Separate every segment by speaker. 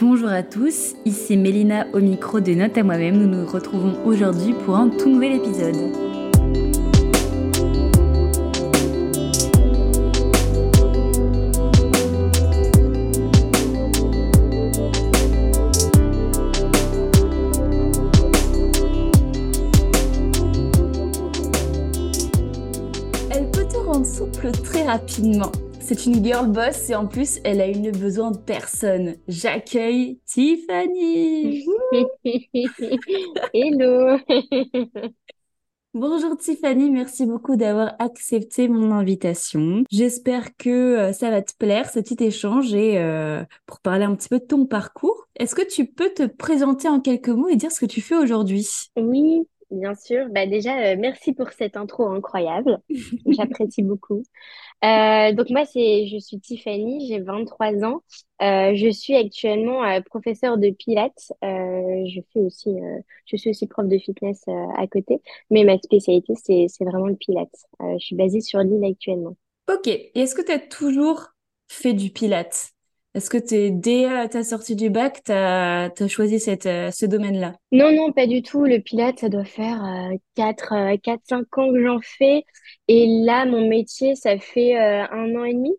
Speaker 1: Bonjour à tous, ici Mélina au micro de Note à moi-même. Nous nous retrouvons aujourd'hui pour un tout nouvel épisode. Elle peut te rendre souple très rapidement. C'est une girl boss et en plus, elle a eu besoin de personne. J'accueille Tiffany.
Speaker 2: Hello.
Speaker 1: Bonjour Tiffany, merci beaucoup d'avoir accepté mon invitation. J'espère que euh, ça va te plaire ce petit échange et euh, pour parler un petit peu de ton parcours, est-ce que tu peux te présenter en quelques mots et dire ce que tu fais aujourd'hui?
Speaker 2: Oui, bien sûr. Bah déjà, euh, merci pour cette intro incroyable. J'apprécie beaucoup. Euh, donc moi, c'est, je suis Tiffany, j'ai 23 ans. Euh, je suis actuellement professeure de pilates. Je fais aussi, je suis aussi prof de fitness à côté, mais ma spécialité, c'est, c'est vraiment le pilates. Je suis basée sur l'île actuellement.
Speaker 1: Ok, et est-ce que tu as toujours fait du pilates? Est-ce que t'es, dès euh, ta sortie du bac, tu as, choisi cette, euh, ce domaine-là?
Speaker 2: Non, non, pas du tout. Le pilates, ça doit faire euh, 4, euh, 4-5 ans que j'en fais. Et là, mon métier, ça fait un an et demi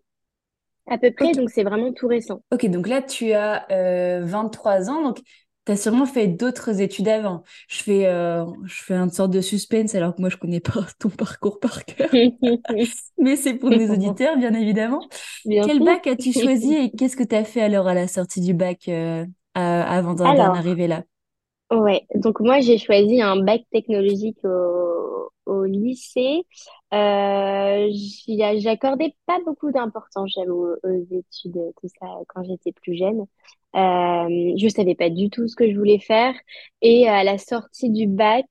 Speaker 2: à peu près, donc c'est vraiment tout récent.
Speaker 1: ok, donc là tu as euh, 23 ans, donc tu as sûrement fait d'autres études avant. Je fais, euh, je fais une sorte de suspense alors que moi je connais pas ton parcours par cœur, mais c'est pour nos auditeurs bien évidemment.
Speaker 2: Bien
Speaker 1: Quel
Speaker 2: sûr.
Speaker 1: bac as-tu choisi et qu'est-ce que tu as fait alors à la sortie du bac euh, à- avant d'en arriver là?
Speaker 2: ouais, donc moi j'ai choisi un bac technologique au, au lycée. Euh, j'accordais pas beaucoup d'importance, aux, aux études, tout ça, quand j'étais plus jeune. Euh, je savais pas du tout ce que je voulais faire. Et à la sortie du bac,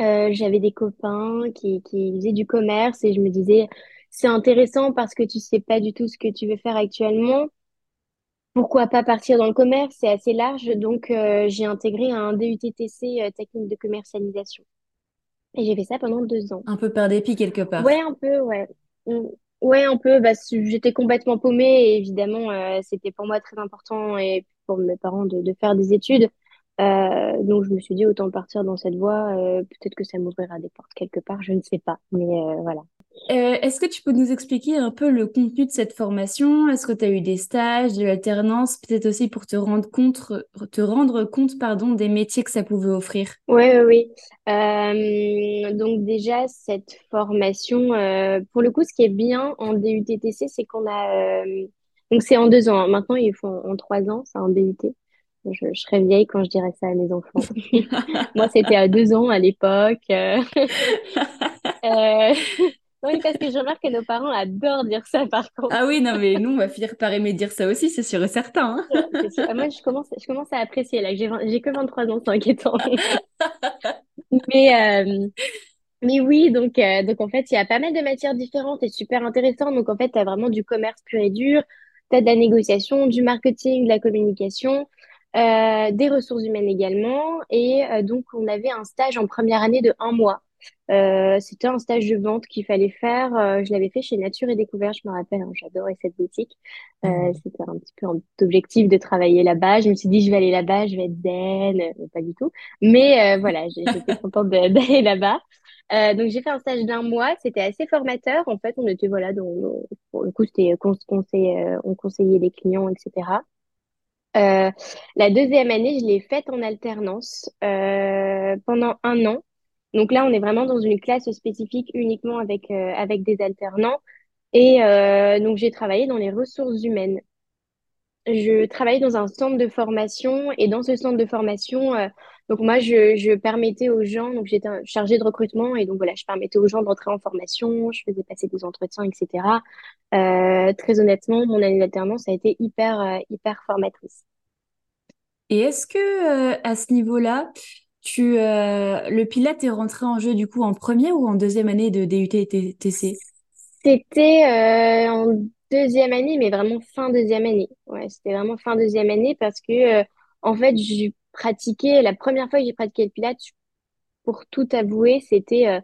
Speaker 2: Euh, j'avais des copains qui, qui faisaient du commerce et je me disais, c'est intéressant parce que tu sais pas du tout ce que tu veux faire actuellement. Pourquoi pas partir dans le commerce? C'est assez large. Donc, euh, j'ai intégré un DUT-TC euh, technique de commercialisation. Et j'ai fait ça pendant deux ans.
Speaker 1: Un peu par dépit quelque
Speaker 2: Ouais,
Speaker 1: part.
Speaker 2: un peu, ouais. Ouais, un peu. Bah, j'étais complètement paumée évidemment, euh, c'était pour moi très important et pour mes parents de, de faire des études. Euh, donc, je me suis dit, autant partir dans cette voie. euh, peut-être que ça m'ouvrira des portes quelque part, je ne sais pas. Mais euh, voilà.
Speaker 1: Est-ce que tu peux nous expliquer un peu le contenu de cette formation? Est-ce que tu as eu des stages, de l'alternance, peut-être aussi pour te rendre compte, te rendre compte, pardon, des métiers que ça pouvait offrir?
Speaker 2: Oui, oui, oui. Donc déjà, cette formation, pour le coup, ce qui est bien en DUT-TC, c'est qu'on a... donc c'est en deux ans. hein. Maintenant, ils font en trois ans, c'est en DUT. Je, je serais vieille quand je dirais ça à mes enfants. Moi, c'était à deux ans à l'époque. Euh, euh, Oui, parce que je remarque que nos parents adorent dire ça, par contre.
Speaker 1: Ah oui, non, mais nous, on va finir par aimer dire ça aussi, c'est sûr et certain,
Speaker 2: sûr. Ah, Moi, je commence, je commence à apprécier, là, j'ai 20 j'ai que 23 ans, c'est inquiétant. Mais, euh, Mais oui, donc, euh, donc en fait, il y a pas mal de matières différentes et super intéressantes. Donc en fait, tu as vraiment du commerce pur et dur, tu as de la négociation, du marketing, de la communication, des ressources humaines également. Et euh, donc, on avait un stage en première année de un mois. Euh, c'était un stage de vente qu'il fallait faire. Euh, je l'avais fait chez Nature et Découverte, je me rappelle, hein, j'adorais cette boutique. Euh,
Speaker 1: hein.
Speaker 2: c'était un petit peu un objectif de travailler là-bas. Je me suis dit, je vais aller là-bas, je vais être zen, Euh, pas du tout. Mais euh, voilà, j'étais contente d'aller là-bas. Euh, donc j'ai fait un stage d'un mois, c'était assez formateur. En fait, on était voilà, dans- pour le coup, c'était euh, euh, on conseillait les clients, etc. Euh, la deuxième année, je l'ai faite en alternance euh, pendant un an. Donc là, on est vraiment dans une classe spécifique uniquement avec euh, avec des alternants. Et donc j'ai travaillé dans les ressources humaines. Je travaillais dans un centre de formation et dans ce centre de formation, donc moi, je, je permettais aux gens, donc j'étais chargée de recrutement et donc voilà, je permettais aux gens d'entrer en formation, je faisais passer des entretiens, etc. Euh, très honnêtement, mon année d'alternance a été hyper, euh, hyper formatrice.
Speaker 1: Et est-ce que euh, à ce niveau-là, tu euh, le Pilate est rentré en jeu du coup en première ou en deuxième année de DUT et TC?
Speaker 2: C'était en deuxième année, mais vraiment fin deuxième année. Ouais, c'était vraiment fin deuxième année parce que, en fait, j'ai pratiqué, la première fois que j'ai pratiqué le pilates, pour tout avouer, c'était euh,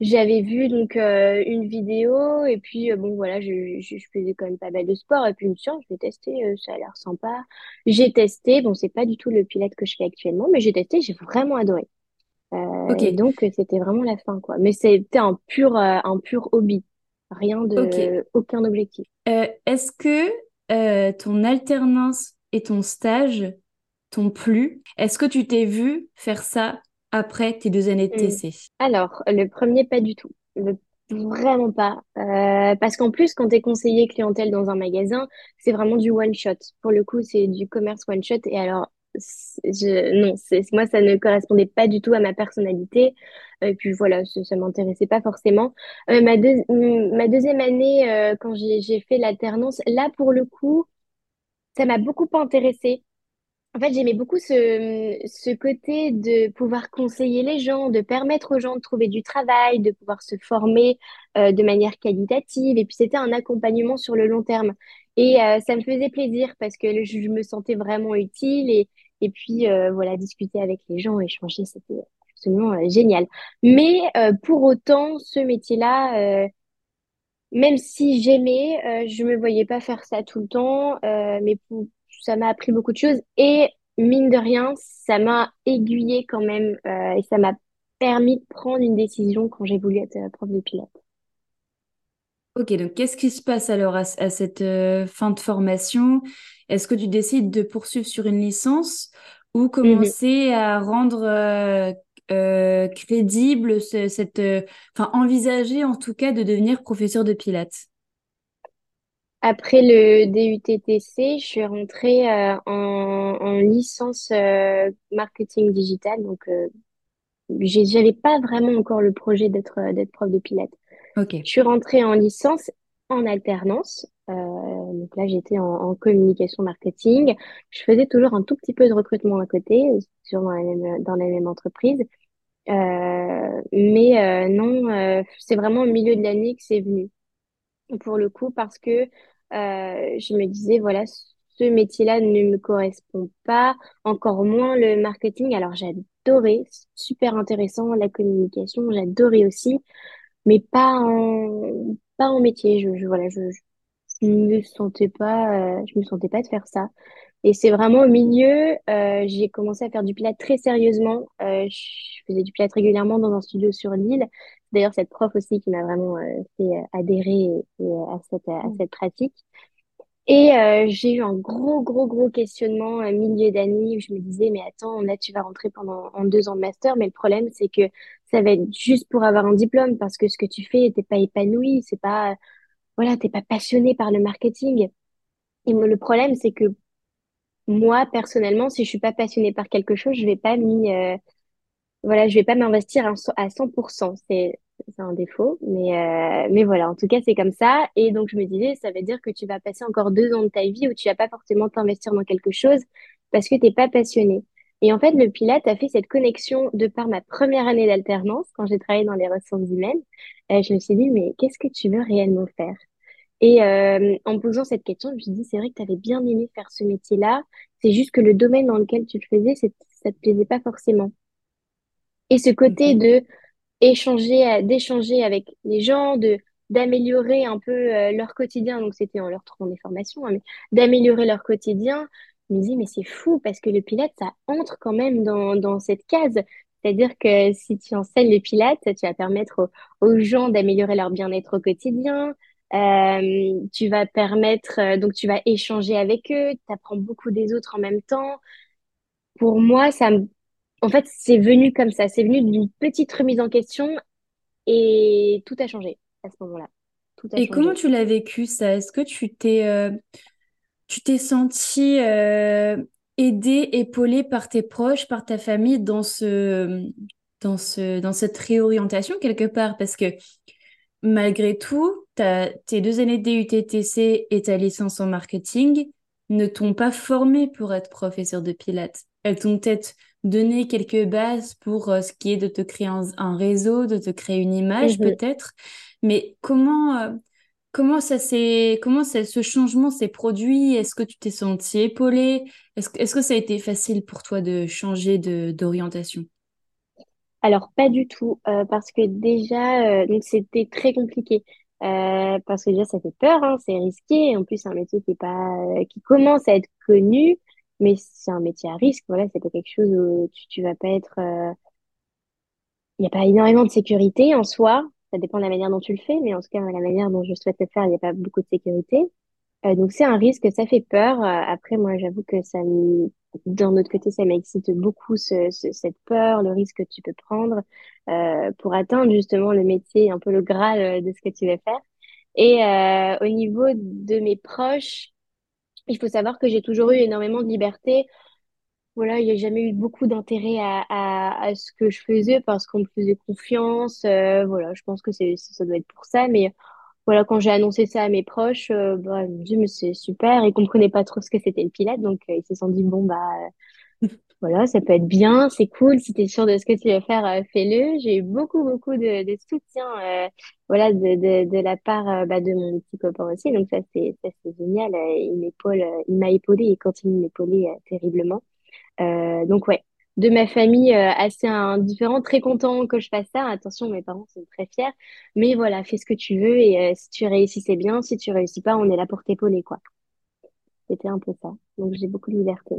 Speaker 2: J'avais vu donc euh, une vidéo et puis euh, bon voilà je, je, je faisais quand même pas mal de sport et puis je me suis dit, je vais tester ça a l'air sympa. J'ai testé bon c'est pas du tout le pilates que je fais actuellement mais j'ai testé j'ai vraiment adoré. Et donc c'était vraiment la fin quoi. Mais c'était un pur un pur hobby. Rien de aucun objectif.
Speaker 1: Est-ce que ton alternance et ton stage t'ont plu? Est-ce que tu t'es vu faire ça après tes deux années de
Speaker 2: Hmm.
Speaker 1: TC?
Speaker 2: Alors le premier pas du tout Le- Vraiment pas. Euh, parce qu'en plus, quand tu es conseiller clientèle dans un magasin, c'est vraiment du one shot. Pour le coup, c'est du commerce one shot. Et alors, je, non, moi, ça ne correspondait pas du tout à ma personnalité. Et puis voilà, ça, ça m'intéressait pas forcément. Euh, ma, deux- ma deuxième année, euh, quand j'ai, j'ai fait l'alternance, là, pour le coup, ça m'a beaucoup intéressée. En fait, j'aimais beaucoup ce, ce côté de pouvoir conseiller les gens, de permettre aux gens de trouver du travail, de pouvoir se former euh, de manière qualitative. Et puis, c'était un accompagnement sur le long terme. Et euh, ça me faisait plaisir parce que je, me sentais vraiment utile. Et, et puis, euh, voilà, discuter avec les gens, échanger, c'était absolument génial. Mais pour autant, ce métier-là, même si j'aimais, je me voyais pas faire ça tout le temps, mais pour- ça m'a appris beaucoup de choses et mine de rien, ça m'a aiguillée quand même euh, et ça m'a permis de prendre une décision quand j'ai voulu être euh, prof de pilates.
Speaker 1: Ok, donc qu'est-ce qui se passe alors à, à cette euh, fin de formation? Est-ce que tu décides de poursuivre sur une licence ou
Speaker 2: Mhm.
Speaker 1: commencer à rendre euh, euh, crédible ce- cette, enfin envisager en tout cas de devenir professeur de Pilates?
Speaker 2: Après le DUTTC, je suis rentrée euh, en, en licence euh, marketing digital, donc euh, j'ai- j'avais pas vraiment encore le projet d'être euh, d'être prof de pilates.
Speaker 1: Ok.
Speaker 2: Je suis rentrée en licence en alternance. Euh, donc là, j'étais en, en communication marketing. Je faisais toujours un tout petit peu de recrutement à côté, toujours dans la même, dans la même entreprise. Euh, mais euh, non, euh, c'est vraiment au milieu de l'année que c'est venu, pour le coup, parce que euh, je me disais, voilà, ce métier-là ne me correspond pas, encore moins le marketing. Alors, j'adorais, super intéressant, la communication, j'adorais aussi mais pas en pas en métier. Je, je voilà je, me sentais pas euh, je me sentais pas de faire ça. Et c'est vraiment au milieu euh, j'ai commencé à faire du pilates très sérieusement. Je faisais du pilates régulièrement dans un studio sur l'île d'ailleurs cette prof aussi qui m'a vraiment euh, fait euh, adhérer euh, à cette à cette pratique. Et euh, j'ai eu un gros, gros, gros questionnement à milieu d'année où je me disais, mais attends, là, tu vas rentrer pendant en deux ans de master, mais le problème, c'est que ça va être juste pour avoir un diplôme parce que ce que tu fais, t'es pas épanoui, c'est pas, voilà, t'es pas passionné par le marketing. Et le problème, c'est que moi, personnellement, si je suis pas passionnée par quelque chose, je vais pas m'y, euh, voilà, je vais pas m'investir à à 100%. C'est, un défaut, mais, euh, mais voilà, en tout cas, c'est comme ça. Et donc, je me disais, ça veut dire que tu vas passer encore deux ans de ta vie où tu vas pas forcément t'investir dans quelque chose parce que t'es pas passionné. Et en fait, le Pilate a fait cette connexion de par ma première année d'alternance, quand j'ai travaillé dans les ressources humaines. Euh, je me suis dit, mais qu'est-ce que tu veux réellement faire? Et euh, en posant cette question, je me suis dit, c'est vrai que tu avais bien aimé faire ce métier-là. C'est juste que le domaine dans lequel tu le faisais, ça te plaisait pas forcément. Et ce côté
Speaker 1: Ok.
Speaker 2: de échanger, euh, d'échanger avec les gens, de d'améliorer un peu euh, leur quotidien. Donc c'était en leur trouvant des formations, hein, mais d'améliorer leur quotidien. Je me dis, mais c'est fou parce que le Pilate, ça entre quand même dans, dans cette case. C'est-à-dire que si tu enseignes le Pilate, tu vas permettre aux, aux gens d'améliorer leur bien-être au quotidien. Euh, tu vas permettre, euh, donc tu vas échanger avec eux, tu apprends beaucoup des autres en même temps. Pour moi, ça me en fait, c'est venu comme ça. C'est venu d'une petite remise en question et tout a changé à ce moment-là.
Speaker 1: Et comment tu l'as vécu ça? Est-ce que tu t'es euh, tu t'es senti euh, aidée, épaulée par tes proches, par ta famille dans ce dans ce dans cette réorientation quelque part? Parce que Malgré tout, t'as- tes deux années de DUTTC et ta licence en marketing ne t'ont pas formé pour être professeur de Pilates. Elles t'ont peut-être donné quelques bases pour euh, ce qui est de te créer un, un réseau, de te créer une image
Speaker 2: Mhm.
Speaker 1: peut-être. Mais comment, euh, comment ça comment ça- ce changement s'est produit? Est-ce que tu t'es senti épaulée? Est-ce, que- est-ce que ça a été facile pour toi de changer de, d'orientation?
Speaker 2: Alors, pas du tout, euh, parce que déjà, euh, donc c'était très compliqué. Euh, parce que déjà, ça fait peur, hein, c'est risqué. En plus, c'est un métier qui est pas, qui commence à être connu, mais c'est un métier à risque. Voilà, c'est pas quelque chose où tu, tu vas pas être. euh, Il n'y a pas énormément de sécurité en soi. Ça dépend de la manière dont tu le fais, mais en tout cas, la manière dont je souhaite le faire, il n'y a pas beaucoup de sécurité. Euh, donc c'est un risque, ça fait peur. Euh, après, moi, j'avoue que ça me... d'un autre côté, ça m'excite beaucoup ce, ce- cette peur, le risque que tu peux prendre euh, pour atteindre justement le métier, un peu le graal euh, de ce que tu veux faire. Et euh, au niveau de mes proches, il faut savoir que j'ai toujours eu énormément de liberté. Voilà, il n'y a jamais eu beaucoup d'intérêt à, à, à ce que je faisais parce qu'on me faisait confiance. Euh, voilà, je pense que c'est, ça doit être pour ça. Mais voilà, quand j'ai annoncé ça à mes proches, euh, bah, ils m'ont dit, mais c'est super. Ils comprenaient pas trop ce que c'était le Pilate, donc euh, ils se sont dit, bon, bah, voilà, ça peut être bien, c'est cool. Si tu es sûr de ce que tu veux faire, euh, fais-le. J'ai eu beaucoup, beaucoup de, de soutien, euh, voilà, de, de, de la part euh, bah, de mon petit copain aussi. Donc ça, c'est, génial. Euh, Il m'épaule, il m'a épaulé et continue de m'épauler euh, terriblement. Euh, donc ouais, de ma famille assez indifférent, très content que je fasse ça. Attention, mes parents sont très fiers. Mais voilà, fais ce que tu veux et si tu réussis, c'est bien. Si tu réussis pas, on est là pour t'épauler, quoi. C'était un peu ça. Donc j'ai beaucoup de liberté.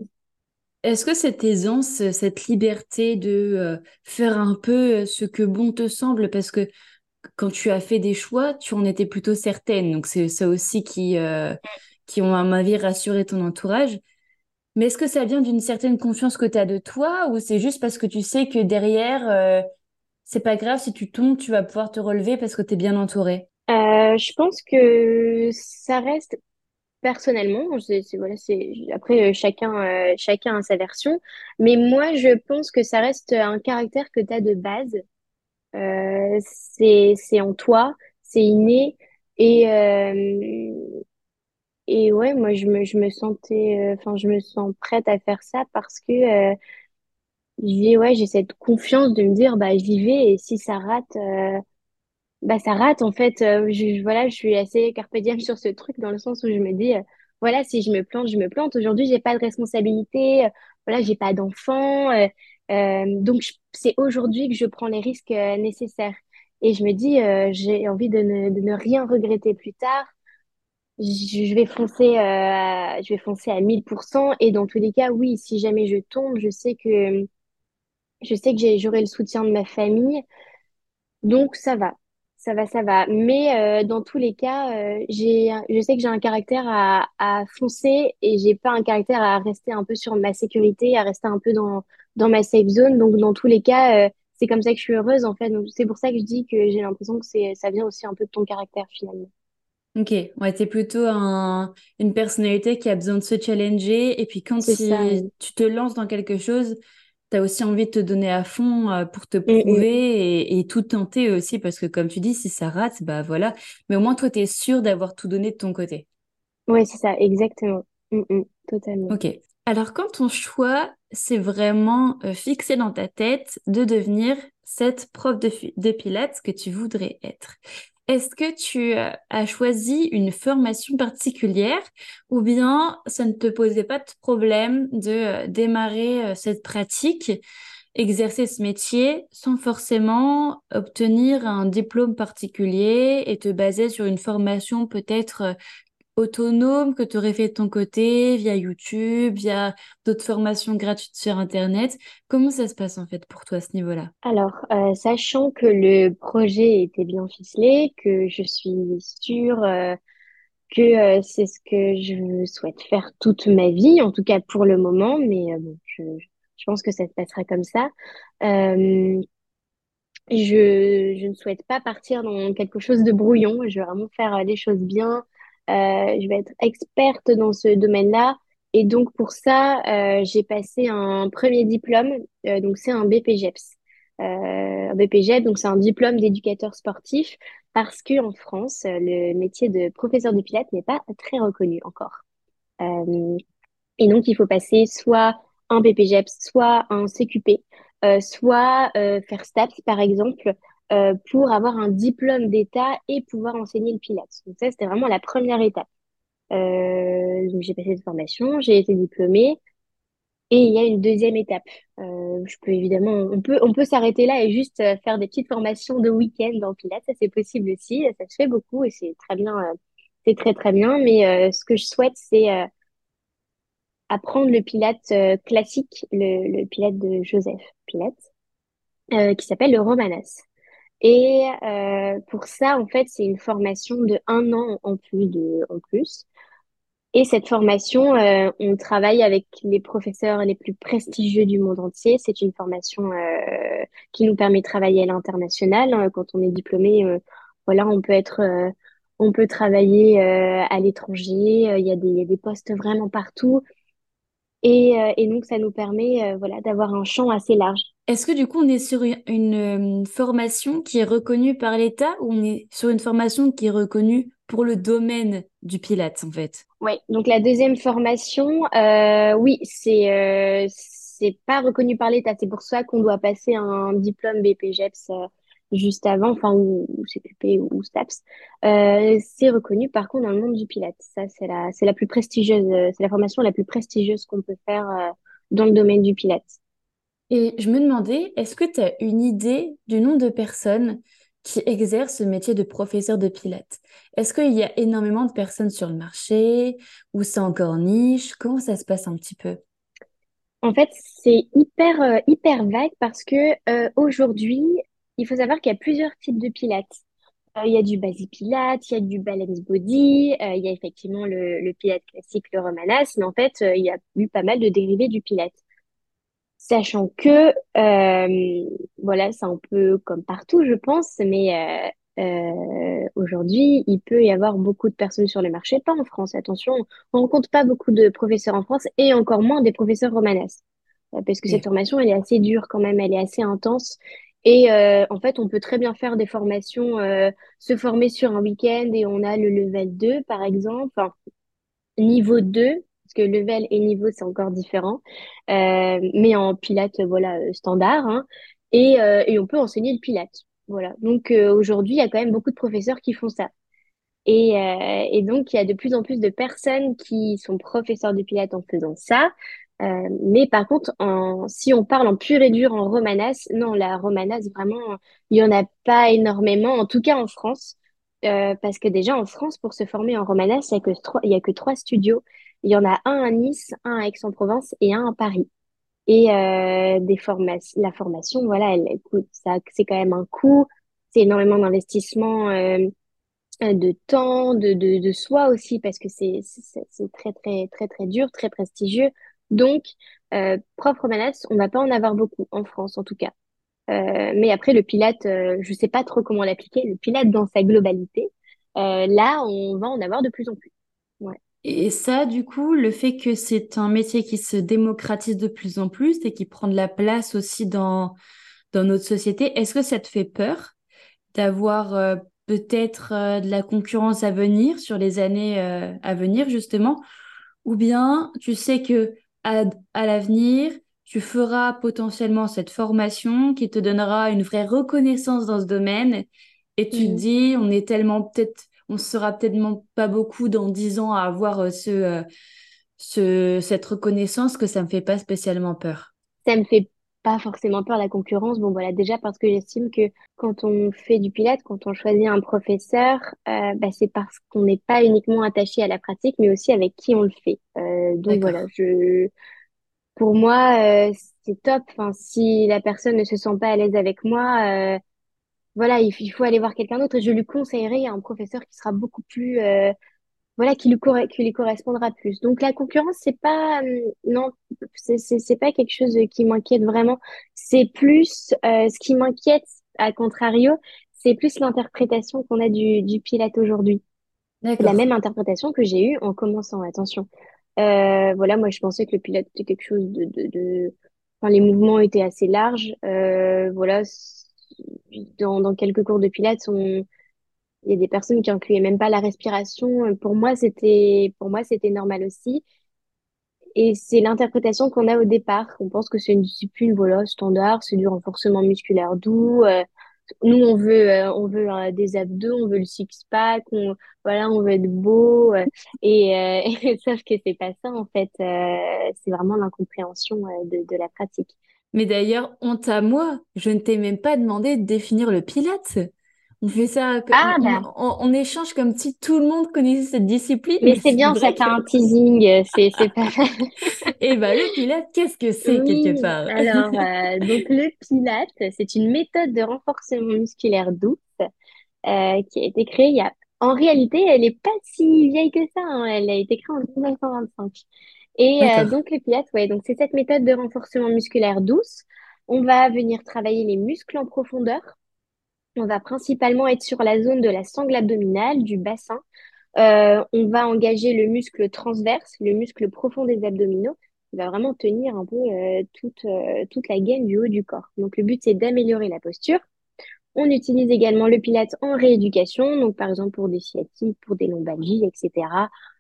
Speaker 1: Est-ce que cette aisance, cette liberté de euh, faire un peu ce que bon te semble, parce que quand tu as fait des choix, tu en étais plutôt certaine. Donc c'est ça aussi qui, euh, qui ont, à ma avis, rassuré ton entourage. Mais est-ce que ça vient d'une certaine confiance que tu as de toi? Ou c'est juste parce que tu sais que derrière, euh, c'est pas grave, si tu tombes, tu vas pouvoir te relever parce que tu es bien entouré?
Speaker 2: Euh, je pense que ça reste personnellement, c'est, voilà, c'est après euh, chacun euh, chacun a sa version, mais moi je pense que ça reste un caractère que tu as de base. Euh, c'est en toi, c'est inné et et ouais, moi je me je me sentais enfin je me sens prête à faire ça parce que j'ai ouais, j'ai cette confiance de me dire bah j'y vais et si ça rate bah ça rate en fait euh, je, voilà je suis assez carpe diem sur ce truc dans le sens où je me dis euh, voilà si je me plante je me plante. Aujourd'hui j'ai pas de responsabilité euh, voilà j'ai pas d'enfant euh, euh, donc c'est aujourd'hui que je prends les risques nécessaires. Et je me dis j'ai envie de ne, de ne rien regretter plus tard. Je, vais foncer euh, je vais foncer à 1000% et dans tous les cas oui si jamais je tombe je sais que je sais que j'aurai le soutien de ma famille. Donc ça va, ça va, ça va. Mais euh, dans tous les cas, euh, j'ai, je sais que j'ai un caractère à, à foncer et j'ai pas un caractère à rester un peu sur ma sécurité, à rester un peu dans, dans ma safe zone. Donc dans tous les cas, euh, c'est comme ça que je suis heureuse en fait. Donc c'est pour ça que je dis que j'ai l'impression que c'est, ça vient aussi un peu de ton caractère finalement.
Speaker 1: Ok, ouais, t'es plutôt un, une personnalité qui a besoin de se challenger et puis quand
Speaker 2: ça. oui.
Speaker 1: tu te lances dans quelque chose, t'as aussi envie de te donner à fond euh, pour te
Speaker 2: Mm,
Speaker 1: prouver
Speaker 2: mm.
Speaker 1: et, et tout tenter aussi parce que comme tu dis, si ça rate, bah voilà. Mais au moins toi, t'es sûr d'avoir tout donné de ton côté.
Speaker 2: Ouais, c'est ça, exactement. Mm, mm, totalement.
Speaker 1: Ok. Alors, quand ton choix, c'est vraiment euh, fixé dans ta tête de devenir cette prof de, de pilates que tu voudrais être, est-ce que tu euh, as choisi une formation particulière ou bien ça ne te posait pas de problème de euh, démarrer euh, cette pratique, exercer ce métier sans forcément obtenir un diplôme particulier et te baser sur une formation peut-être autonome que tu aurais fait de ton côté via YouTube, via d'autres formations gratuites sur Internet. Comment ça se passe en fait pour toi à ce niveau-là?
Speaker 2: Alors, euh, sachant que le projet était bien ficelé, que je suis sûre euh, que euh, c'est ce que je souhaite faire toute ma vie, en tout cas pour le moment, mais bon, je, pense que ça se passera comme ça. Je, je ne souhaite pas partir dans quelque chose de brouillon, je veux vraiment faire les choses bien, je vais être experte dans ce domaine-là. Et donc pour ça, euh, j'ai passé un premier diplôme, euh, donc c'est un BPGEPS. Euh, un BPGEPS, donc c'est un diplôme d'éducateur sportif, parce que en France, le métier de professeur de pilates n'est pas très reconnu encore. Euh, et donc, il faut passer soit un BPGEPS, soit un CQP, euh, soit euh, faire STAPS, par exemple, euh, pour avoir un diplôme d'État et pouvoir enseigner le Pilates. Donc ça, c'était vraiment la première étape. Euh, j'ai passé cette formation, j'ai été diplômée. Et il y a une deuxième étape. Euh, je peux évidemment, on peut, on peut s'arrêter là et juste euh, faire des petites formations de week-end en Pilates. Ça, c'est possible aussi. Ça se fait beaucoup et c'est très bien. euh, c'est très, très bien. Mais ce que je souhaite, c'est apprendre le Pilates euh, classique, le, le Pilates de Joseph Pilates, euh, qui s'appelle le Romanas. Et euh, pour ça, en fait, c'est une formation de un an en plus de, en plus. Et cette formation, euh, on travaille avec les professeurs les plus prestigieux du monde entier. C'est une formation euh, qui nous permet de travailler à l'international. Euh, Quand on est diplômé, euh, voilà, on peut être, euh, on peut travailler euh, à l'étranger. Il y a des, il y a des postes vraiment partout. Et, euh, et donc, ça nous permet, euh, voilà, d'avoir un champ assez large.
Speaker 1: Est-ce que du coup, on est sur une, une, euh, formation qui est reconnue par l'État ou on est sur une formation qui est reconnue pour le domaine du Pilates, en fait?
Speaker 2: Oui, donc la deuxième formation, euh, oui, c'est c'est pas reconnu par l'État. C'est pour ça qu'on doit passer un diplôme BPJEPS euh, juste avant, enfin ou, ou CQP ou, ou STAPS. Euh, c'est reconnu par contre dans le monde du Pilates. Ça, c'est la c'est la plus prestigieuse, euh, c'est la formation la plus prestigieuse qu'on peut faire euh, dans le domaine du Pilates.
Speaker 1: Et je me demandais, est-ce que tu as une idée du nombre de personnes qui exercent ce métier de professeur de Pilates? Est-ce qu'il y a énormément de personnes sur le marché? Ou c'est encore niche? Comment ça se passe un petit peu?
Speaker 2: En fait, c'est hyper hyper vague parce que euh, aujourd'hui, il faut savoir qu'il y a plusieurs types de Pilates. Euh, il y a du Basi Pilates, il y a du Balance Body, euh, il y a effectivement le, le Pilates classique, le Romanas, mais en fait, euh, il y a eu pas mal de dérivés du Pilates. Sachant que, voilà, c'est un peu comme partout, je pense, mais aujourd'hui, il peut y avoir beaucoup de personnes sur le marché, pas en France, attention, on ne compte pas beaucoup de professeurs en France et encore moins des professeurs Euh, parce que cette formation, elle est assez dure quand même, elle est assez intense. Et euh, en fait, on peut très bien faire des formations, euh, se former sur un week-end et on a le level 2, par exemple. Enfin, niveau 2 parce que level et niveau, c'est encore différent, euh, mais en pilates, voilà, standard, hein, et, et on peut enseigner le pilates. Voilà. Donc aujourd'hui, il y a quand même beaucoup de professeurs qui font ça. Et, et donc, il y a de plus en plus de personnes qui sont professeurs de pilates en faisant ça. Euh, mais par contre, en, si on parle en pur et dur en romanas, non, la romanas, vraiment, il y en a pas énormément, en tout cas en France. Euh, parce que déjà en France, pour se former en romanas, il y a a que trois studios. Il y en a un à Nice, un à Aix-en-Provence et un à Paris. Et euh, des la formation, voilà, elle, coûte, ça, c'est quand même un coût, c'est énormément d'investissement. euh, euh, de temps, de, de, de soi aussi, parce que c'est c'est très, très, très, très dur, très prestigieux. Donc, euh, prof romanesque, on va pas en avoir beaucoup, en France en tout cas. Euh, mais après, le Pilate, euh, je sais pas trop comment l'appliquer, le Pilate dans sa globalité, euh, là, on va en avoir de plus en plus. Ouais.
Speaker 1: Et ça, du coup, le fait que c'est un métier qui se démocratise de plus en plus et qui prend de la place aussi dans, notre société, est-ce que ça te fait peur d'avoir peut-être de la concurrence à venir sur les années à venir, justement? Ou bien tu sais que à, à l'avenir, tu feras potentiellement cette formation qui te donnera une vraie reconnaissance dans ce domaine et tu te
Speaker 2: Mhm.
Speaker 1: dis, on est tellement peut-être, on sera peut-être pas beaucoup dans dix ans à avoir euh, ce, euh, ce, cette reconnaissance que ça me fait pas spécialement peur.
Speaker 2: Ça me fait pas forcément peur la concurrence. Bon, voilà, déjà parce que j'estime que quand on fait du Pilate, quand on choisit un professeur, euh, bah, c'est parce qu'on n'est pas uniquement attaché à la pratique, mais aussi avec qui on le fait. Euh, donc voilà, je, pour moi, euh, c'est top. Enfin, si la personne ne se sent pas à l'aise avec moi, voilà, il, faut aller voir quelqu'un d'autre et je lui conseillerais un professeur qui sera beaucoup plus, voilà, qui lui, qui lui correspondra plus. Donc la concurrence, c'est pas, euh, non, c'est pas quelque chose qui m'inquiète vraiment. C'est plus, euh, ce qui m'inquiète, à contrario, c'est plus l'interprétation qu'on a du, du Pilate aujourd'hui. C'est la même interprétation que j'ai eue en commençant, attention. Euh, voilà, moi je pensais que le Pilate était quelque chose de, de, de... Enfin, les mouvements étaient assez larges. Euh, voilà, dans, dans quelques cours de Pilates, on... il y a des personnes qui incluaient même pas la respiration. Pour moi, c'était pour moi c'était normal aussi. Et c'est l'interprétation qu'on a au départ. On pense que c'est une discipline, voilà, standard, c'est du renforcement musculaire doux. euh, nous, on veut, euh, on veut euh, des abdos, on veut le six-pack, on, voilà, on veut être beau. euh, et, euh, sauf que c'est pas ça, en fait. euh, c'est vraiment l'incompréhension euh, de, la pratique.
Speaker 1: Mais d'ailleurs, honte à moi, je ne t'ai même pas demandé de définir le Pilates. On fait ça,
Speaker 2: Ah,
Speaker 1: on-
Speaker 2: bah,
Speaker 1: on- on échange comme si tout le monde connaissait cette discipline,
Speaker 2: mais
Speaker 1: mais
Speaker 2: c'est bien, ça fait
Speaker 1: que...
Speaker 2: un teasing, euh, c'est, pas
Speaker 1: Eh ben, le Pilates, qu'est-ce que c'est
Speaker 2: Oui,
Speaker 1: quelque part?
Speaker 2: alors, euh, donc le Pilate, c'est une méthode de renforcement musculaire douce euh, qui a été créée il y a... En réalité, elle est pas si vieille que ça, hein, Elle a été créée en 1925. Et euh, donc le Pilate, ouais, donc c'est cette méthode de renforcement musculaire douce. On va venir travailler les muscles en profondeur. On va principalement être sur la zone de la sangle abdominale, du bassin. Euh, on va engager le muscle transverse, le muscle profond des abdominaux, qui va vraiment tenir un peu euh, toute, euh, toute la gaine du haut du corps. Donc le but, c'est d'améliorer la posture. On utilise également le Pilates en rééducation, donc par exemple pour des sciatiques, pour des lombalgies, etc.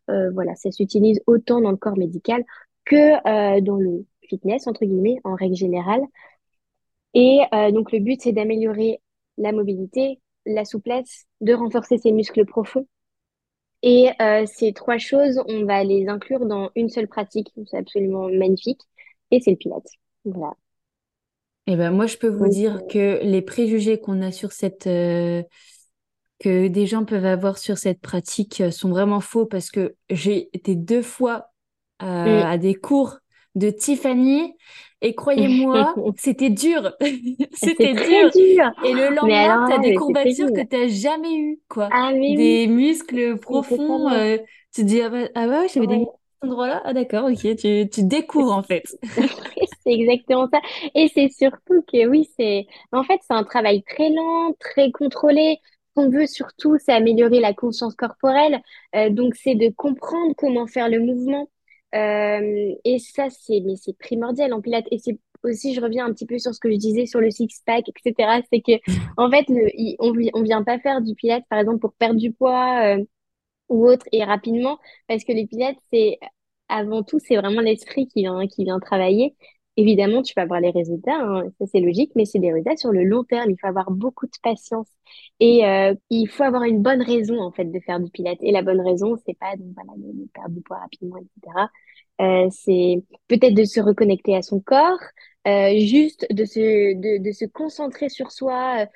Speaker 2: Voilà, ça s'utilise autant dans le corps médical que dans le fitness, entre guillemets, en règle générale. Et donc le but, c'est d'améliorer la mobilité, la souplesse, de renforcer ses muscles profonds. Et euh, ces trois choses, on va les inclure dans une seule pratique. C'est absolument magnifique. Et c'est le Pilates. Voilà.
Speaker 1: Eh ben, moi, je peux vous dire que les préjugés qu'on a sur cette, euh, que des gens peuvent avoir sur cette pratique euh, sont vraiment faux parce que j'ai été deux fois à, à des cours de Tiffany et croyez-moi, c'était dur. C'était dur.
Speaker 2: dur.
Speaker 1: Et le lendemain, tu as des courbatures que tu n'as jamais eues, quoi.
Speaker 2: Ah, mais oui,
Speaker 1: Des muscles profonds. euh, tu te dis, ah, bah- ah ouais, j'avais des muscles
Speaker 2: Ouais.
Speaker 1: à cet endroit-là. Ah d'accord, ok, tu, tu découvres en fait.
Speaker 2: C'est exactement ça. Et c'est surtout que oui, c'est en fait c'est un travail très lent, très contrôlé. Ce qu'on veut surtout, c'est améliorer la conscience corporelle. Euh, donc c'est de comprendre comment faire le mouvement. Euh, et ça, c'est mais c'est primordial en pilates. Et c'est aussi, je reviens un petit peu sur ce que je disais sur le six-pack, etc. C'est que en fait, le, il- on, on vient pas faire du pilates, par exemple, pour perdre du poids. euh, ou autre et rapidement parce que les pilates c'est avant tout c'est vraiment l'esprit qui vient qui vient travailler évidemment tu vas avoir les résultats hein, ça c'est logique mais c'est des résultats sur le long terme. Il faut avoir beaucoup de patience. Et euh, il faut avoir une bonne raison en fait de faire du pilates. Et la bonne raison c'est pas donc voilà de, perdre du poids rapidement etc Euh, c'est peut-être de se reconnecter à son corps euh, juste de se de, de se concentrer sur soi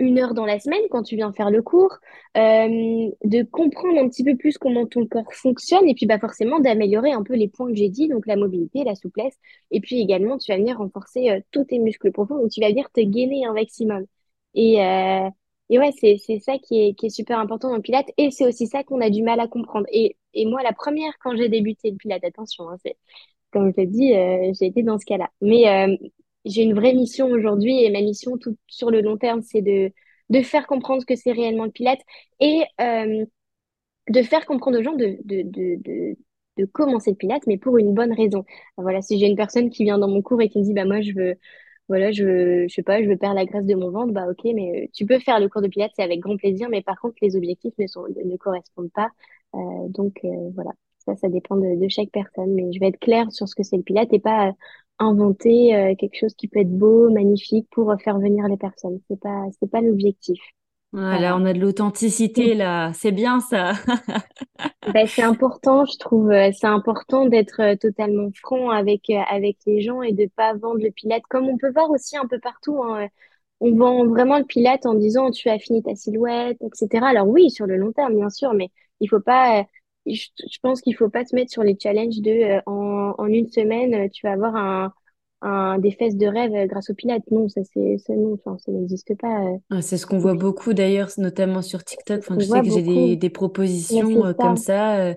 Speaker 2: une heure dans la semaine quand tu viens faire le cours, euh, de comprendre un petit peu plus comment ton corps fonctionne et puis bah forcément d'améliorer un peu les points que j'ai dit, donc la mobilité, la souplesse, et puis également tu vas venir renforcer euh, tous tes muscles profonds, donc tu vas venir te gainer un maximum. Et, euh, et ouais, c'est, ça qui est, qui est super important dans le Pilates et c'est aussi ça qu'on a du mal à comprendre. Et, et moi, la première, quand j'ai débuté le Pilates, attention, hein, c'est, comme je t'ai dit, euh, j'ai été dans ce cas-là. Mais j'ai une vraie mission aujourd'hui et ma mission tout sur le long terme, c'est de, de faire comprendre ce que c'est réellement le Pilate et euh, de faire comprendre aux gens de, de, de, de, commencer le Pilate, mais pour une bonne raison. Voilà, si j'ai une personne qui vient dans mon cours et qui me dit, bah moi, je veux, voilà, je veux, je sais pas, je veux perdre la graisse de mon ventre, bah ok, mais euh, tu peux faire le cours de Pilate, c'est avec grand plaisir, mais par contre, les objectifs ne sont, ne correspondent pas. Euh, donc, euh, voilà. Ça, ça dépend de, chaque personne, mais je vais être claire sur ce que c'est le Pilate et pas inventer euh, quelque chose qui peut être beau, magnifique pour euh, faire venir les personnes. C'est pas, c'est pas l'objectif.
Speaker 1: Voilà, on a de l'authenticité là. C'est bien ça.
Speaker 2: Ben, c'est important, je trouve, euh, c'est important d'être totalement franc avec, avec les gens et de pas vendre le Pilate, comme on peut voir aussi un peu partout, hein. On vend vraiment le Pilate en disant tu as fini ta silhouette, etc. Alors oui, sur le long terme, bien sûr, mais il faut pas, je, je pense qu'il faut pas se mettre sur les challenges de euh, en, en une semaine, euh, tu vas avoir un, un, des fesses de rêve euh, grâce au Pilate. Non, ça c'est, ça non, enfin, ça n'existe pas.
Speaker 1: Ah, C'est ce qu'on voit beaucoup d'ailleurs, notamment sur TikTok. Enfin, je sais que j'ai des, propositions
Speaker 2: ça.
Speaker 1: comme ça.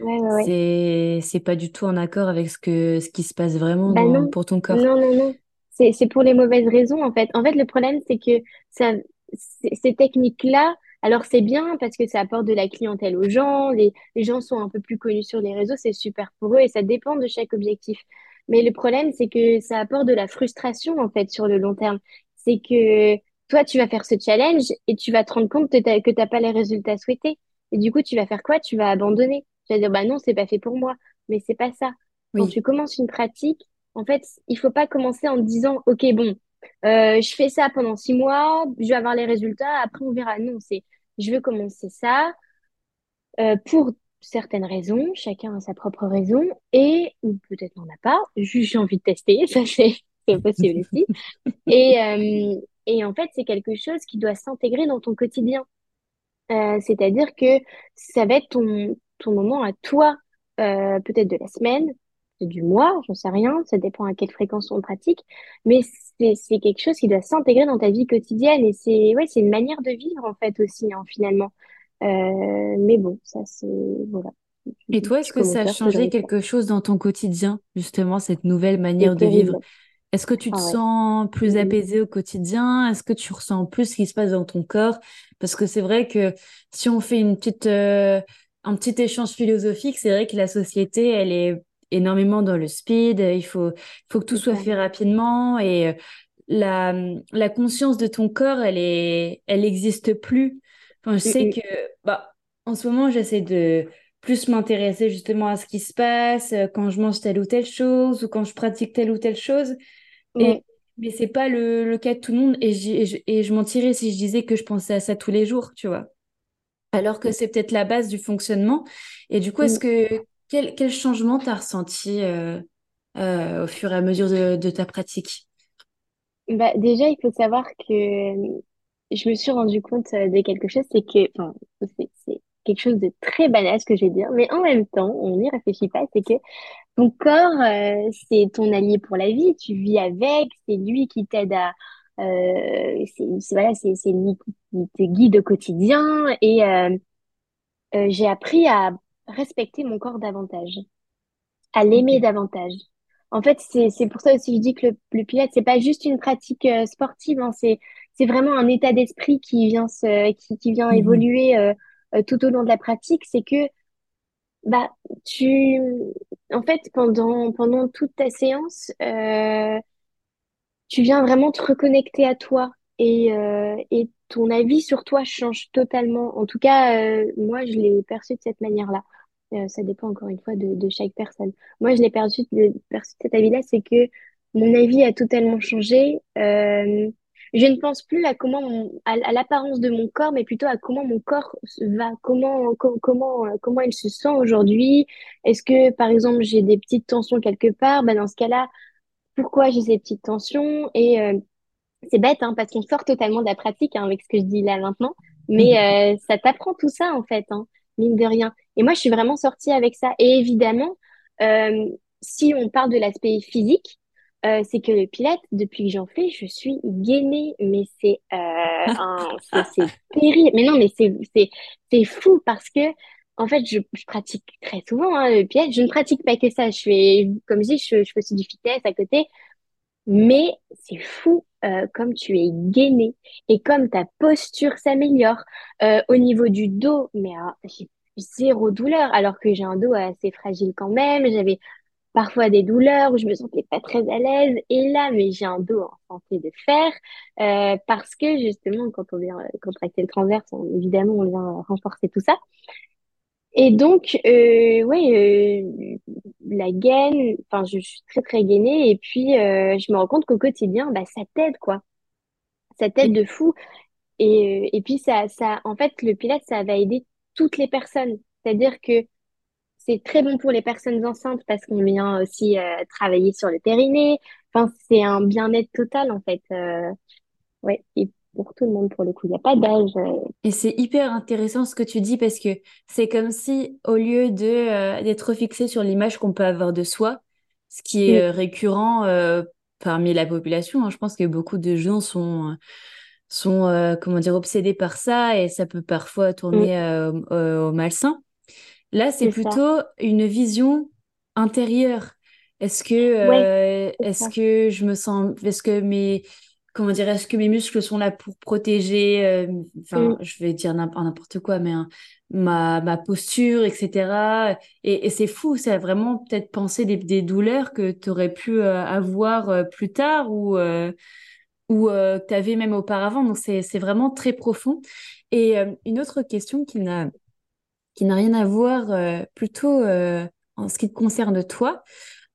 Speaker 2: Ouais, ouais, ouais.
Speaker 1: c'est c'est pas du tout en accord avec ce que ce qui se passe vraiment
Speaker 2: Bah
Speaker 1: dans, pour ton corps.
Speaker 2: non, non, non. C'est, c'est pour les mauvaises raisons, en fait. En fait, le problème, c'est que ça, ces techniques-là, alors c'est bien parce que ça apporte de la clientèle aux gens, les, les gens sont un peu plus connus sur les réseaux, c'est super pour eux et ça dépend de chaque objectif. Mais le problème, c'est que ça apporte de la frustration, en fait, sur le long terme. C'est que toi, tu vas faire ce challenge et tu vas te rendre compte que t'as, que t'as pas les résultats souhaités. Et du coup, tu vas faire quoi? Tu vas abandonner. Tu vas dire, bah non, c'est pas fait pour moi. Mais c'est pas ça. Quand
Speaker 1: Oui.
Speaker 2: tu commences une pratique, en fait, il faut pas commencer en te disant, OK, bon, euh, je fais ça pendant six mois, je vais avoir les résultats, après on verra. Non, c'est je veux commencer ça euh, pour certaines raisons, chacun a sa propre raison, et ou peut-être n'en a pas, juste j'ai envie de tester, ça c'est possible aussi. Et, euh, et en fait, c'est quelque chose qui doit s'intégrer dans ton quotidien. C'est-à-dire que ça va être ton, ton moment à toi, peut-être de la semaine, du mois, j'en sais rien, ça dépend à quelle fréquence on pratique, mais c'est, quelque chose qui doit s'intégrer dans ta vie quotidienne et c'est ouais, c'est une manière de vivre en fait aussi, hein, finalement. Euh, mais bon, ça c'est voilà.
Speaker 1: Et toi, est-ce que ça a changé quelque chose dans ton quotidien, justement, cette nouvelle manière de vivre? Est-ce que tu te
Speaker 2: Ah ouais.
Speaker 1: sens plus
Speaker 2: Mm,
Speaker 1: apaisé au quotidien? Est-ce que tu ressens plus ce qui se passe dans ton corps? Parce que c'est vrai que si on fait une petite, euh, un petit échange philosophique, c'est vrai que la société, elle est énormément dans le speed. Il faut, faut que tout soit fait rapidement et euh, la, la conscience de ton corps, elle est, elle n'existe plus. Enfin, je
Speaker 2: Mm,
Speaker 1: sais
Speaker 2: mm,
Speaker 1: que, bah, en ce moment, j'essaie de plus m'intéresser justement à ce qui se passe euh, quand je mange telle ou telle chose ou quand je pratique telle ou telle chose. Et,
Speaker 2: ouais.
Speaker 1: mais c'est pas le, le cas de tout le monde. Et, et je, et je mentirais si je disais que je pensais à ça tous les jours, tu vois. Alors que c'est peut-être la base du fonctionnement. Et du coup, est-ce
Speaker 2: Mm.
Speaker 1: que quel, quel changement t'as ressenti euh, euh, au fur et à mesure de, de ta pratique?
Speaker 2: Bah, déjà, il faut savoir que je me suis rendu compte euh, de quelque chose, c'est que, c'est quelque chose de très banal ce que je vais dire, mais en même temps, on n'y réfléchit pas, c'est que ton corps, euh, c'est ton allié pour la vie, tu vis avec, c'est lui qui t'aide à, euh, c'est, voilà, lui qui te guide au quotidien, et euh, euh, j'ai appris à respecter mon corps davantage à l'aimer davantage. En fait, c'est c'est pour ça aussi que je dis que le, le pilates, c'est pas juste une pratique euh, sportive, hein, c'est c'est vraiment un état d'esprit qui vient se qui, qui vient
Speaker 1: Mhm.
Speaker 2: évoluer euh, euh, tout au long de la pratique. C'est que bah tu en fait pendant pendant toute ta séance, tu viens vraiment te reconnecter à toi et, euh, et ton avis sur toi change totalement. En tout cas, euh, moi, je l'ai perçu de cette manière-là. Euh, ça dépend encore une fois de, de chaque personne. Moi, je l'ai perçu de, perçu de cet avis-là, c'est que mon avis a totalement changé. Euh, je ne pense plus à comment à, l'apparence de mon corps, mais plutôt à comment mon corps va, comment co- comment euh, comment il se sent aujourd'hui. Est-ce que, par exemple, j'ai des petites tensions quelque part? Ben, dans ce cas-là pourquoi j'ai ces petites tensions? Et euh, c'est bête hein, parce qu'on sort totalement de la pratique hein, avec ce que je dis là maintenant, mais euh, ça t'apprend tout ça en fait, hein, mine de rien. Et moi, je suis vraiment sortie avec ça. Et évidemment, euh, si on parle de l'aspect physique, euh, c'est que le pilates, depuis que j'en fais, je suis gainée, mais c'est terrible. Mais non, mais c'est fou parce que en fait, je, je pratique très souvent hein, le pilates. Je ne pratique pas que ça. Je fais, comme je dis, je, je fais aussi du fitness à côté. Mais c'est fou euh, comme tu es gainé et comme ta posture s'améliore Euh, au niveau du dos. Mais alors, j'ai zéro douleur alors que j'ai un dos assez fragile quand même. J'avais parfois des douleurs où je me sentais pas très à l'aise. Et là, mais j'ai un dos en santé de fer euh, parce que justement, quand on vient contracter le transverse, on- évidemment, on vient renforcer tout ça. Et donc, euh, ouais, euh, la gaine, enfin, je, suis très, très gainée. Et puis, euh, je me rends compte qu'au quotidien, bah, ça t'aide, quoi. Ça t'aide de fou. Et, euh, et puis, ça, ça, en fait, le pilates, ça va aider toutes les personnes. C'est-à-dire que c'est très bon pour les personnes enceintes parce qu'on vient aussi euh, travailler sur le périnée. Enfin, c'est un bien-être total, en fait. Euh, ouais, pour tout le monde, pour le coup. Il n'y a pas d'âge. euh.
Speaker 1: et c'est hyper intéressant ce que tu dis parce que c'est comme si au lieu de euh, d'être fixé sur l'image qu'on peut avoir de soi, ce qui est
Speaker 2: Mm,
Speaker 1: euh, récurrent euh, parmi la population, hein, je pense que beaucoup de gens sont sont comment dire obsédés par ça et ça peut parfois
Speaker 2: mm,
Speaker 1: tourner au, au malsain. Là, c'est
Speaker 2: c'est ça.
Speaker 1: plutôt une vision intérieure. Est-ce que,
Speaker 2: Ouais,
Speaker 1: est-ce
Speaker 2: ça.
Speaker 1: que je me sens, est-ce que mes, comment dire, est-ce que mes muscles sont là pour protéger, euh, enfin,
Speaker 2: Mm,
Speaker 1: je vais dire n'imp- n'importe quoi, mais hein, ma, ma posture, etc. Et, et c'est fou, ça a vraiment peut-être pensé des, des douleurs que tu aurais pu euh, avoir euh, plus tard ou, ou euh, que tu avais même auparavant. Donc, c'est, vraiment très profond. Et euh, une autre question qui n'a qui n'a rien à voir euh, plutôt en ce qui te concerne toi.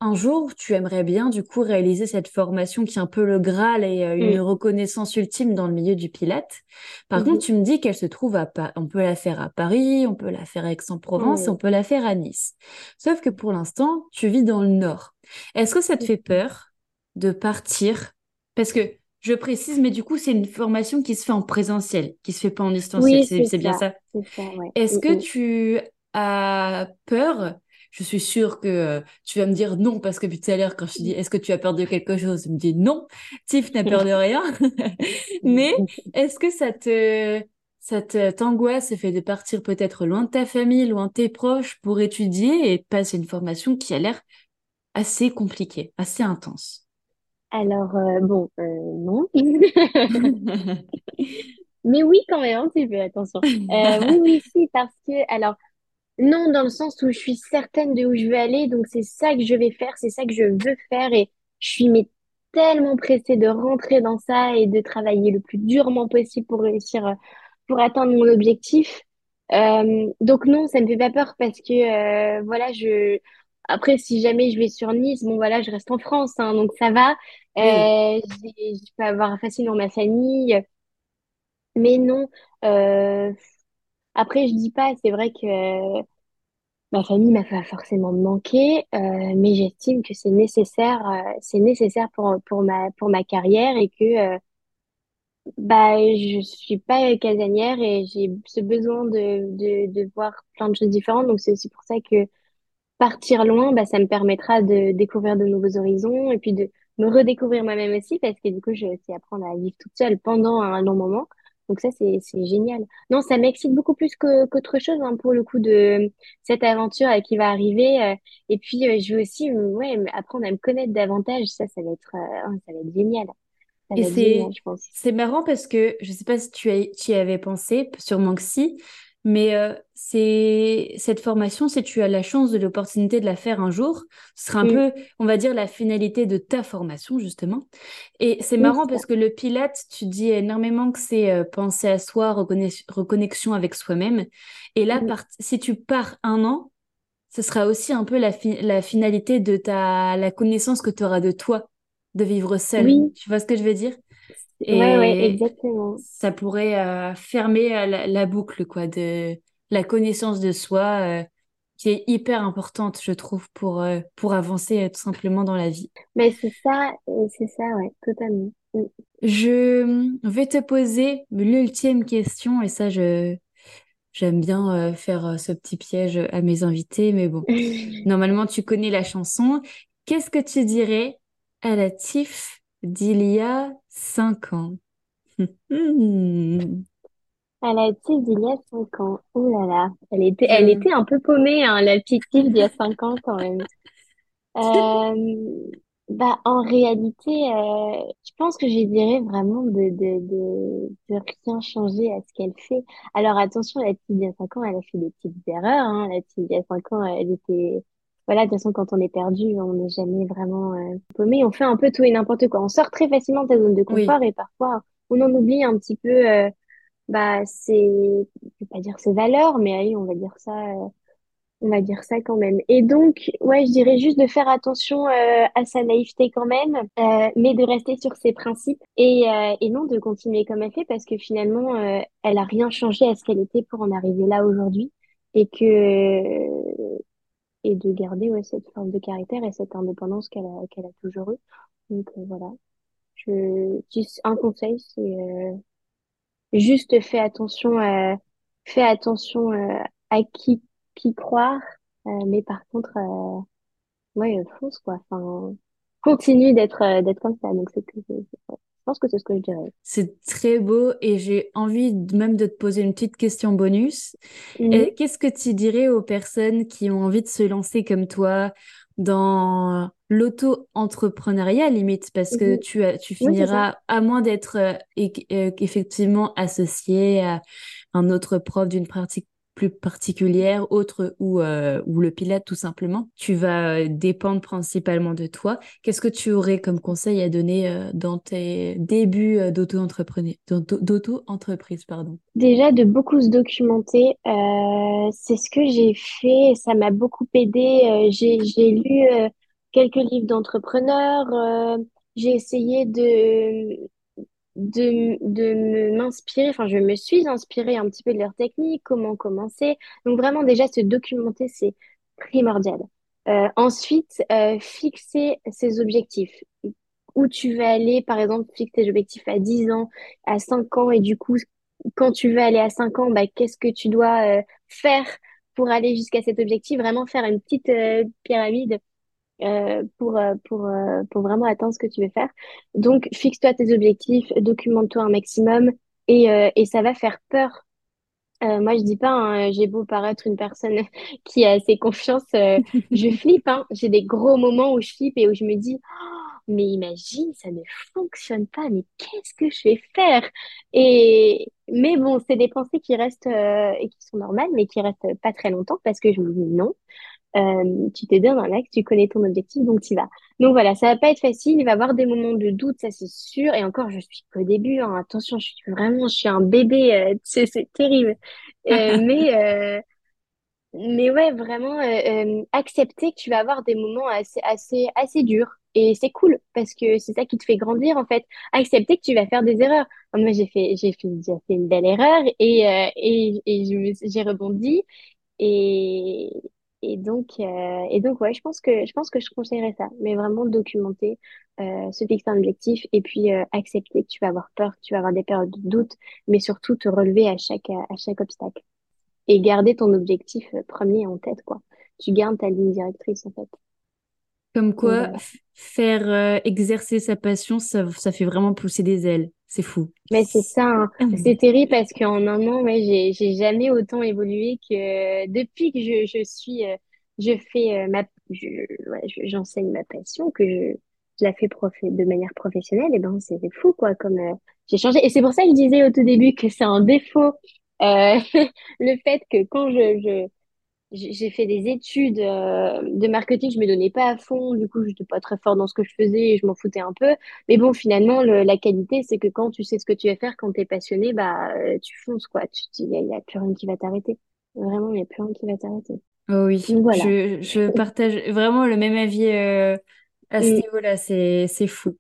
Speaker 1: Un jour, tu aimerais bien du coup réaliser cette formation qui est un peu le Graal et euh, une
Speaker 2: Mm.
Speaker 1: reconnaissance ultime dans le milieu du Pilate. Par contre,
Speaker 2: Mhm.
Speaker 1: tu me dis qu'elle se trouve à Pa- on peut la faire à Paris, on peut la faire à Aix-en-Provence on
Speaker 2: Oui.
Speaker 1: peut la faire à Nice. Sauf que pour l'instant, tu vis dans le Nord. Est-ce que ça te fait peur de partir? Parce que je précise, mais du coup, c'est une formation qui se fait en présentiel, qui se fait pas en distanciel.
Speaker 2: Oui,
Speaker 1: C'est, bien
Speaker 2: ça.
Speaker 1: Est-ce
Speaker 2: Mm,
Speaker 1: que
Speaker 2: mm.
Speaker 1: tu as peur? Je suis sûre que euh, tu vas me dire non, parce que depuis tout à l'heure, quand je te dis est-ce que tu as peur de quelque chose, tu me dis non, Tiff n'a peur de rien. Mais est-ce que ça te, ça te, t'angoisse, le fait de partir peut-être loin de ta famille, loin de tes proches pour étudier et de passer une formation qui a l'air assez compliquée, assez intense?
Speaker 2: Alors, euh, bon, euh, non. Mais oui, quand même, un petit peu, attention. Euh, oui, oui, si, parce que, alors, non, dans le sens où je suis certaine de où je veux aller, donc c'est ça que je vais faire, c'est ça que je veux faire, et je suis mais tellement pressée de rentrer dans ça et de travailler le plus durement possible pour réussir, euh, pour atteindre mon objectif. Euh, donc non, ça me fait pas peur parce que, euh, voilà, je, après, si jamais je vais sur Nice, bon, voilà, je reste en France, hein, donc ça va. Euh, je peux avoir facilement ma famille. Mais non, euh, après je dis pas, c'est vrai que ma famille m'a forcément manqué, euh, mais j'estime que c'est nécessaire, euh, c'est nécessaire pour pour ma pour ma carrière et que euh, bah je suis pas casanière et j'ai ce besoin de de de voir plein de choses différentes. Donc c'est aussi pour ça que partir loin, bah, ça me permettra de découvrir de nouveaux horizons et puis de me redécouvrir moi-même aussi parce que du coup, je vais aussi apprendre à vivre toute seule pendant un long moment. Donc ça, c'est, génial. Non, ça m'excite beaucoup plus qu'autre chose hein, pour le coup de cette aventure euh, qui va arriver. euh, et puis, euh, je veux aussi ouais, apprendre à me connaître davantage. Ça, ça va être, ça va être génial. Ça
Speaker 1: Et c'est marrant parce que je sais pas si tu as, tu y avais pensé, sûrement que si, mais euh, c'est cette formation, si tu as la chance de l'opportunité de la faire un jour, ce sera un peu, on va dire, la finalité de ta formation justement. Et c'est
Speaker 2: Oui,
Speaker 1: marrant parce que le Pilate, tu dis énormément que c'est euh, penser à soi, reconnex- reconnexion avec soi-même. Et là, part- si tu pars un an, ce sera aussi un peu la, fi- la finalité de ta la connaissance que tu auras de toi, de vivre seul. Tu vois ce que je veux dire?
Speaker 2: Ouais, ouais,
Speaker 1: Et
Speaker 2: exactement.
Speaker 1: ça pourrait euh, fermer euh, la, la boucle, quoi, de la connaissance de soi, euh, qui est hyper importante, je trouve, pour, euh, pour avancer tout simplement dans la vie.
Speaker 2: Mais c'est ça, c'est ça, ouais, totalement. Mm.
Speaker 1: Je vais te poser l'ultime question, et ça, je, j'aime bien euh, faire euh, ce petit piège à mes invités, mais bon, normalement, tu connais la chanson. Qu'est-ce que tu dirais à la Tiff d'il y a cinq ans? Hmm.
Speaker 2: À la petite d'il y a cinq ans. Oh là là. Elle était, elle
Speaker 1: Je-
Speaker 2: était un peu paumée, hein, la petite d'il y a cinq ans quand même. Euh, bah, en réalité, euh, je pense que je dirais vraiment de, de, de, de rien changer à ce qu'elle fait. Alors attention, la petite d'il y a cinq ans, elle a fait des petites erreurs. Hein. La petite d'il y a cinq ans, elle était... Voilà, de toute façon, quand on est perdu, on n'est jamais vraiment euh, paumé. On fait un peu tout et n'importe quoi. On sort très facilement de sa zone de
Speaker 1: Oui.
Speaker 2: confort et parfois, on en oublie un petit peu. euh, bah, c'est, je vais pas dire ses valeurs, mais allez, on va dire ça, euh, on va dire ça quand même. Et donc, ouais, je dirais juste de faire attention euh, à sa naïveté quand même, mais de rester sur ses principes et, et non de continuer comme elle fait parce que finalement, elle a rien changé à ce qu'elle était pour en arriver là aujourd'hui et que et de garder ouais, cette force de caractère et cette indépendance qu'elle a qu'elle a toujours eue. Donc euh, voilà, je, juste un conseil, c'est euh, Juste fais attention, euh, fais attention euh, à qui, qui croire, euh, mais par contre, euh, ouais, fonce quoi. Enfin, continue d'être d'être comme ça. Donc c'est que pense que c'est ce que je dirais.
Speaker 1: C'est très beau et j'ai envie même de te poser une petite question bonus.
Speaker 2: Mhm,
Speaker 1: Qu'est-ce que tu dirais aux personnes qui ont envie de se lancer comme toi dans l'auto-entrepreneuriat limite? Parce que
Speaker 2: mhm.
Speaker 1: tu, as- tu
Speaker 2: Oui,
Speaker 1: finiras à moins d'être euh, effectivement associé à un autre prof d'une pratique plus particulière, autre ou, euh, ou le pilote tout simplement. Tu vas euh, dépendre principalement de toi. Qu'est-ce que tu aurais comme conseil à donner euh, dans tes débuts d'auto-entreprise, pardon?
Speaker 2: Déjà de beaucoup se documenter, c'est ce que j'ai fait. Ça m'a beaucoup aidé. J'ai lu. quelques livres d'entrepreneurs. j'ai essayé de, de, de m'inspirer, enfin je me suis inspirée un petit peu de leur technique, comment commencer. Donc vraiment déjà se documenter, c'est primordial. Euh, ensuite, euh, fixer ses objectifs. Où tu veux aller, par exemple, fixer tes objectifs à 10 ans, à 5 ans, et du coup, quand tu veux aller à 5 ans, bah, qu'est-ce que tu dois euh, faire pour aller jusqu'à cet objectif? Vraiment faire une petite pyramide euh, pour, euh, pour, euh, pour vraiment atteindre ce que tu veux faire. Donc, fixe-toi tes objectifs, documente-toi un maximum et, et ça va faire peur. moi, je dis pas, hein, j'ai beau paraître une personne qui a assez confiance, je flippe. Hein. J'ai des gros moments où je flippe et où je me dis, oh, mais imagine, ça ne fonctionne pas, mais qu'est-ce que je vais faire? Et mais bon, c'est des pensées qui restent et qui sont normales, mais qui restent pas très longtemps parce que je me dis non, euh, tu t'es bien dans l'axe, tu connais ton objectif, donc tu vas. Donc voilà, ça va pas être facile, il va y avoir des moments de doute, ça c'est sûr. Et encore, je suis qu'au début, hein. attention, je suis vraiment, je suis un bébé, euh, c'est terrible. Euh, mais mais ouais, vraiment accepter que tu vas avoir des moments assez assez assez durs. Et c'est cool parce que c'est ça qui te fait grandir en fait. Accepter que tu vas faire des erreurs. Moi, j'ai fait, j'ai fait, j'ai fait une belle erreur et, et, et j'ai rebondi. Et, et donc, euh, et donc, ouais, je pense que je pense que je conseillerais ça, mais vraiment documenter, euh, se fixer un objectif et puis euh, accepter que tu vas avoir peur, que tu vas avoir des périodes de doute, mais surtout te relever à chaque à chaque obstacle et garder ton objectif euh, premier en tête, quoi. Tu gardes ta ligne directrice en fait.
Speaker 1: Comme quoi, faire euh, exercer sa passion, ça, ça fait vraiment pousser des ailes. C'est fou.
Speaker 2: Mais c'est ça, hein. ah c'est terrible parce qu'en un an, ouais, j'ai, j'ai jamais autant évolué que depuis que je, je suis, euh, je fais euh, ma, je, ouais, j'enseigne ma passion, que je, je la fais prof, de manière professionnelle, et ben c'est fou quoi, comme j'ai changé. Et c'est pour ça que je disais au tout début que c'est un défaut, le fait que quand je, je j'ai fait des études euh, de marketing, je me donnais pas à fond, du coup, je n'étais pas très fort dans ce que je faisais et je m'en foutais un peu. Mais bon, finalement, le, la qualité, c'est que quand tu sais ce que tu vas faire, quand tu es passionné, bah, euh, tu fonces, quoi. Il n'y a, a plus rien qui va t'arrêter. Vraiment, il n'y a plus rien qui va t'arrêter.
Speaker 1: Oh oui, voilà. je, je partage vraiment le même avis euh, à ce mm. niveau-là, c'est, c'est fou.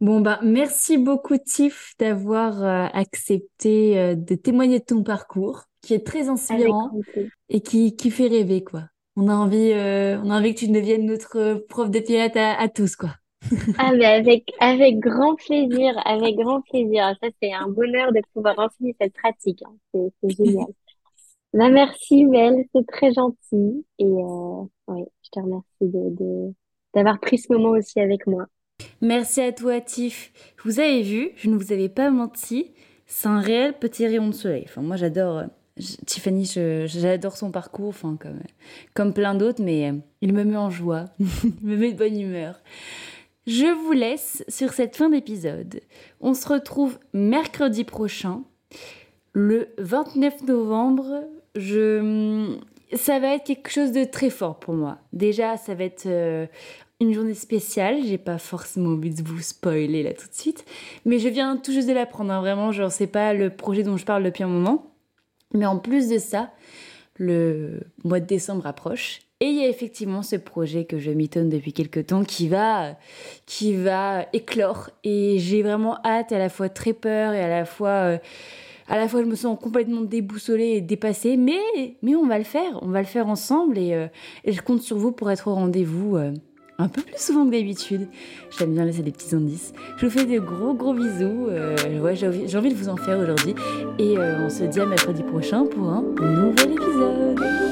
Speaker 1: Bon, bah, merci beaucoup, Tiff, d'avoir accepté de témoigner de ton parcours qui est très inspirant et qui, qui fait rêver, quoi. On a envie, euh, on a envie que tu deviennes notre prof de pilates à, tous, quoi.
Speaker 2: ah, mais avec, avec grand plaisir, avec grand plaisir. Ça, c'est un bonheur de pouvoir enseigner cette pratique. Hein. C'est génial. bah, merci, Mel, c'est très gentil. Et euh, ouais, je te remercie de, de, d'avoir pris ce moment aussi avec moi.
Speaker 1: Merci à toi, Tiff. Vous avez vu, je ne vous avais pas menti. C'est un réel petit rayon de soleil. Enfin, moi, j'adore Tiffany, j'adore son parcours, enfin, comme, comme plein d'autres, mais euh, il me met en joie, il me met de bonne humeur. Je vous laisse sur cette fin d'épisode. On se retrouve mercredi prochain, le 29 novembre. Je... Ça va être quelque chose de très fort pour moi. Déjà, ça va être euh, une journée spéciale. J'ai pas forcément envie de vous spoiler là tout de suite, mais je viens tout juste de l'apprendre. Hein. Vraiment, genre, c'est pas le projet dont je parle depuis un moment. Mais en plus de ça, le mois de décembre approche et il y a effectivement ce projet que je mitonne depuis quelques temps qui va, qui va éclore et j'ai vraiment hâte, à la fois très peur et à la fois, euh, à la fois je me sens complètement déboussolée et dépassée, mais, mais on va le faire, on va le faire ensemble et, euh, je compte sur vous pour être au rendez-vous. Euh, un peu plus souvent que d'habitude. J'aime bien laisser des petits indices. Je vous fais de gros gros bisous. Euh, j'ai envie, envie, de vous en faire aujourd'hui. Et euh, on se dit à mercredi prochain pour un nouvel épisode.